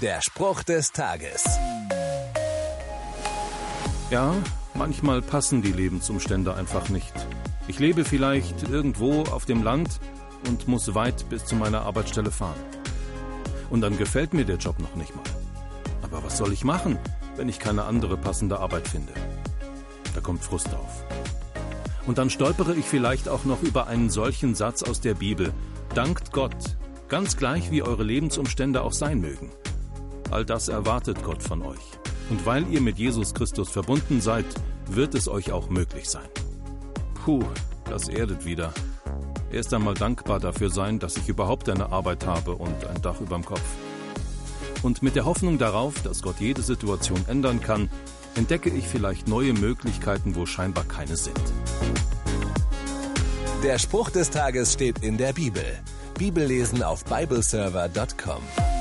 Der Spruch des Tages. Ja, manchmal passen die Lebensumstände einfach nicht. Ich lebe vielleicht irgendwo auf dem Land und muss weit bis zu meiner Arbeitsstelle fahren. Und dann gefällt mir der Job noch nicht mal. Aber was soll ich machen, wenn ich keine andere passende Arbeit finde? Da kommt Frust auf. Und dann stolpere ich vielleicht auch noch über einen solchen Satz aus der Bibel. Dankt Gott, ganz gleich wie eure Lebensumstände auch sein mögen. All das erwartet Gott von euch. Und weil ihr mit Jesus Christus verbunden seid, wird es euch auch möglich sein. Puh, das erdet wieder. Erst einmal dankbar dafür sein, dass ich überhaupt eine Arbeit habe und ein Dach überm Kopf. Und mit der Hoffnung darauf, dass Gott jede Situation ändern kann, entdecke ich vielleicht neue Möglichkeiten, wo scheinbar keine sind. Der Spruch des Tages steht in der Bibel. Bibellesen auf bibleserver.com.